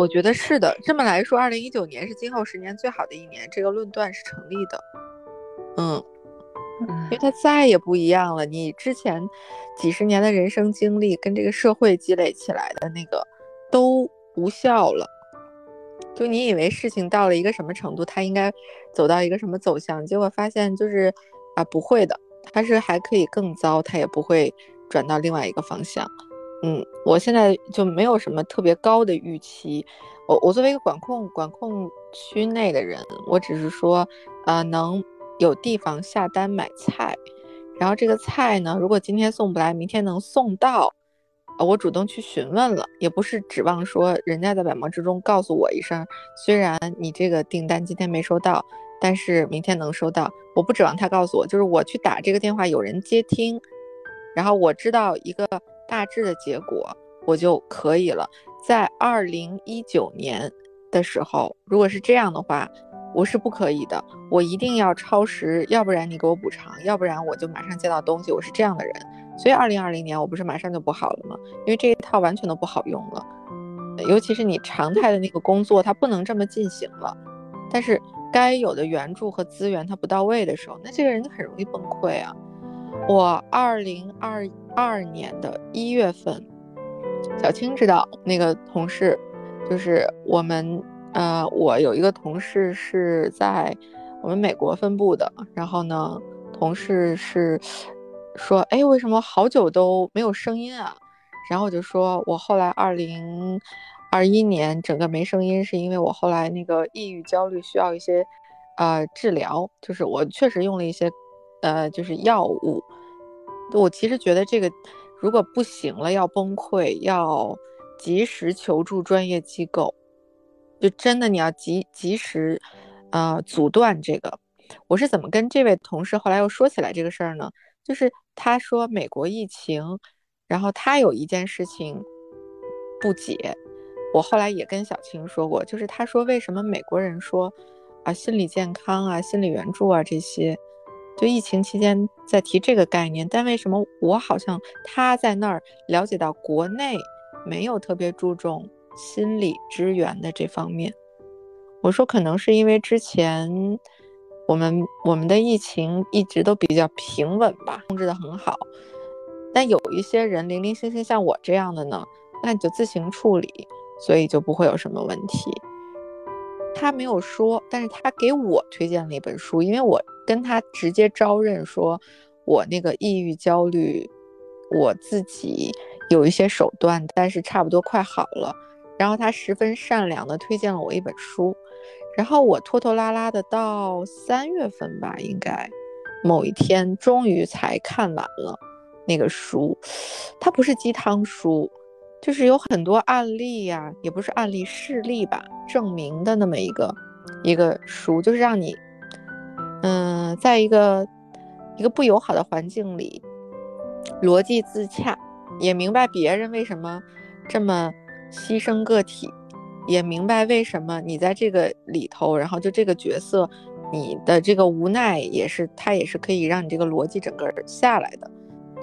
我觉得是的。这么来说，二零一九年是今后十年最好的一年，这个论断是成立的。嗯，因为它再也不一样了。你之前几十年的人生经历跟这个社会积累起来的那个都无效了。就你以为事情到了一个什么程度，它应该走到一个什么走向，结果发现就是啊，不会的，它是还可以更糟，它也不会转到另外一个方向。嗯，我现在就没有什么特别高的预期。我我作为一个管控管控区内的人，我只是说，呃，能有地方下单买菜，然后这个菜呢，如果今天送不来，明天能送到，我主动去询问了，也不是指望说人家在百忙之中告诉我一声，虽然你这个订单今天没收到，但是明天能收到。我不指望他告诉我，就是我去打这个电话，有人接听，然后我知道一个。大致的结果我就可以了。在二零一九年的时候，如果是这样的话，我是不可以的。我一定要超时，要不然你给我补偿，要不然我就马上接到东西。我是这样的人，所以二零二零年我不是马上就不好了吗？因为这一套完全都不好用了，尤其是你常态的那个工作，它不能这么进行了。但是该有的援助和资源它不到位的时候，那这个人就很容易崩溃啊。我二零二二年的一月份，小青知道那个同事，就是我们，呃，我有一个同事是在我们美国分部的，然后呢，同事是说，哎，为什么好久都没有声音啊？然后我就说，我后来二零二一年整个没声音，是因为我后来那个抑郁焦虑需要一些，呃，治疗，就是我确实用了一些。呃，就是药物，我其实觉得这个如果不行了，要崩溃，要及时求助专业机构，就真的你要及及时，呃，阻断这个。我是怎么跟这位同事后来又说起来这个事儿呢？就是他说美国疫情，然后他有一件事情不解，我后来也跟小青说过，就是他说为什么美国人说啊心理健康啊心理援助啊这些。就疫情期间在提这个概念，但为什么我好像他在那儿了解到国内没有特别注重心理支援的这方面？我说可能是因为之前我们我们的疫情一直都比较平稳吧，控制的很好。但有一些人零零星星像我这样的呢，那你就自行处理，所以就不会有什么问题。他没有说，但是他给我推荐了一本书，因为我跟他直接招认，说我那个抑郁焦虑，我自己有一些手段，但是差不多快好了。然后他十分善良的推荐了我一本书，然后我拖拖拉拉的到三月份吧，应该某一天终于才看完了那个书，它不是鸡汤书。就是有很多案例呀，也不是案例事例吧，证明的那么一个一个书，就是让你，在一个一个不友好的环境里，逻辑自洽，也明白别人为什么这么牺牲个体，也明白为什么你在这个里头，然后就这个角色，你的这个无奈也是，他也是可以让你这个逻辑整个下来的。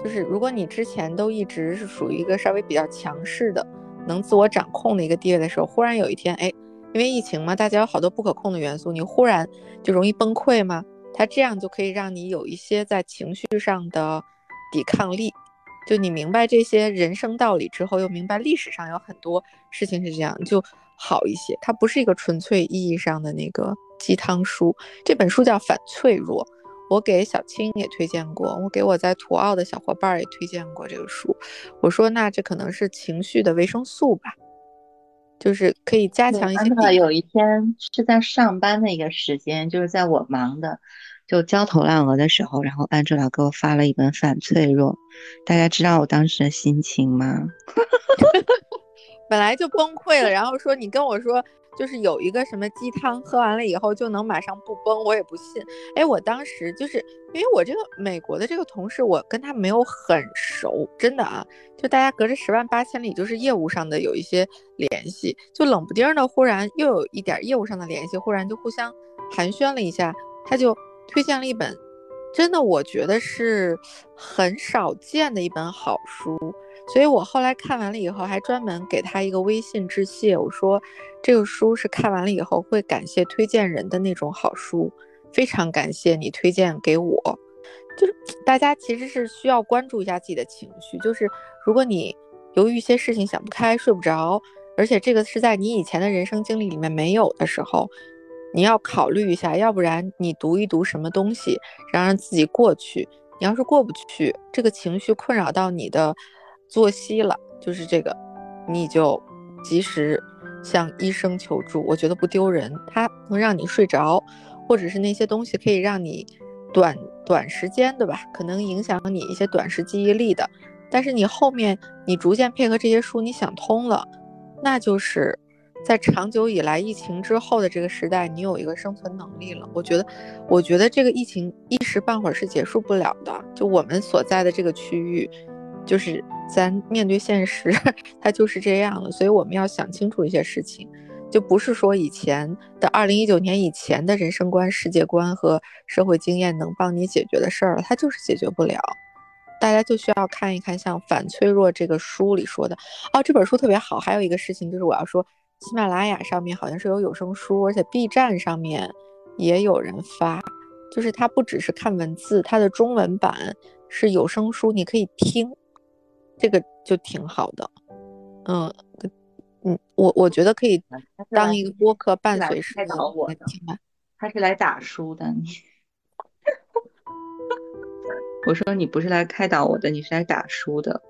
就是如果你之前都一直是属于一个稍微比较强势的、能自我掌控的一个地位的时候，忽然有一天，哎，因为疫情嘛，大家有好多不可控的元素，你忽然就容易崩溃吗？它这样就可以让你有一些在情绪上的抵抗力。就你明白这些人生道理之后，又明白历史上有很多事情是这样，就好一些。它不是一个纯粹意义上的那个鸡汤书，这本书叫《反脆弱》。我给小青也推荐过，我给我在土澳的小伙伴也推荐过这个书。我说，那这可能是情绪的维生素吧，就是可以加强一些。有一天是在上班的一个时间，就是在我忙的就焦头烂额的时候，然后 Angela 给我发了一本《反脆弱》，大家知道我当时的心情吗？本来就崩溃了，然后说你跟我说。就是有一个什么鸡汤，喝完了以后就能马上不崩，我也不信。哎，我当时就是因为我这个美国的这个同事，我跟他没有很熟，真的啊，就大家隔着十万八千里，就是业务上的有一些联系，就冷不丁的忽然又有一点业务上的联系，忽然就互相寒暄了一下，他就推荐了一本，真的我觉得是很少见的一本好书，所以我后来看完了以后，还专门给他一个微信致谢，我说这个书是看完了以后会感谢推荐人的那种好书，非常感谢你推荐给我。就是 大家其实是需要关注一下自己的情绪，就是如果你由于一些事情想不开、睡不着，而且这个是在你以前的人生经历里面没有的时候，你要考虑一下，要不然你读一读什么东西，然后让自己过去。你要是过不去，这个情绪困扰到你的。作息了，就是这个，你就及时向医生求助，我觉得不丢人。它能让你睡着，或者是那些东西可以让你短短时间对吧？可能影响你一些短时记忆力的。但是你后面你逐渐配合这些书，你想通了，那就是在长久以来疫情之后的这个时代，你有一个生存能力了。我觉得，我觉得这个疫情一时半会儿是结束不了的。就我们所在的这个区域，就是。咱面对现实，它就是这样的，所以我们要想清楚一些事情，就不是说以前的二零一九年以前的人生观、世界观和社会经验能帮你解决的事儿了，它就是解决不了。大家就需要看一看像《反脆弱》这个书里说的哦，这本书特别好。还有一个事情就是我要说，喜马拉雅上面好像是有有声书，而且 B 站上面也有人发，就是它不只是看文字，它的中文版是有声书，你可以听。这个就挺好的，嗯嗯，我我觉得可以当一个播客伴随式的听吧。他是来打书的，你。我说你不是来开导我的，你是来打书的。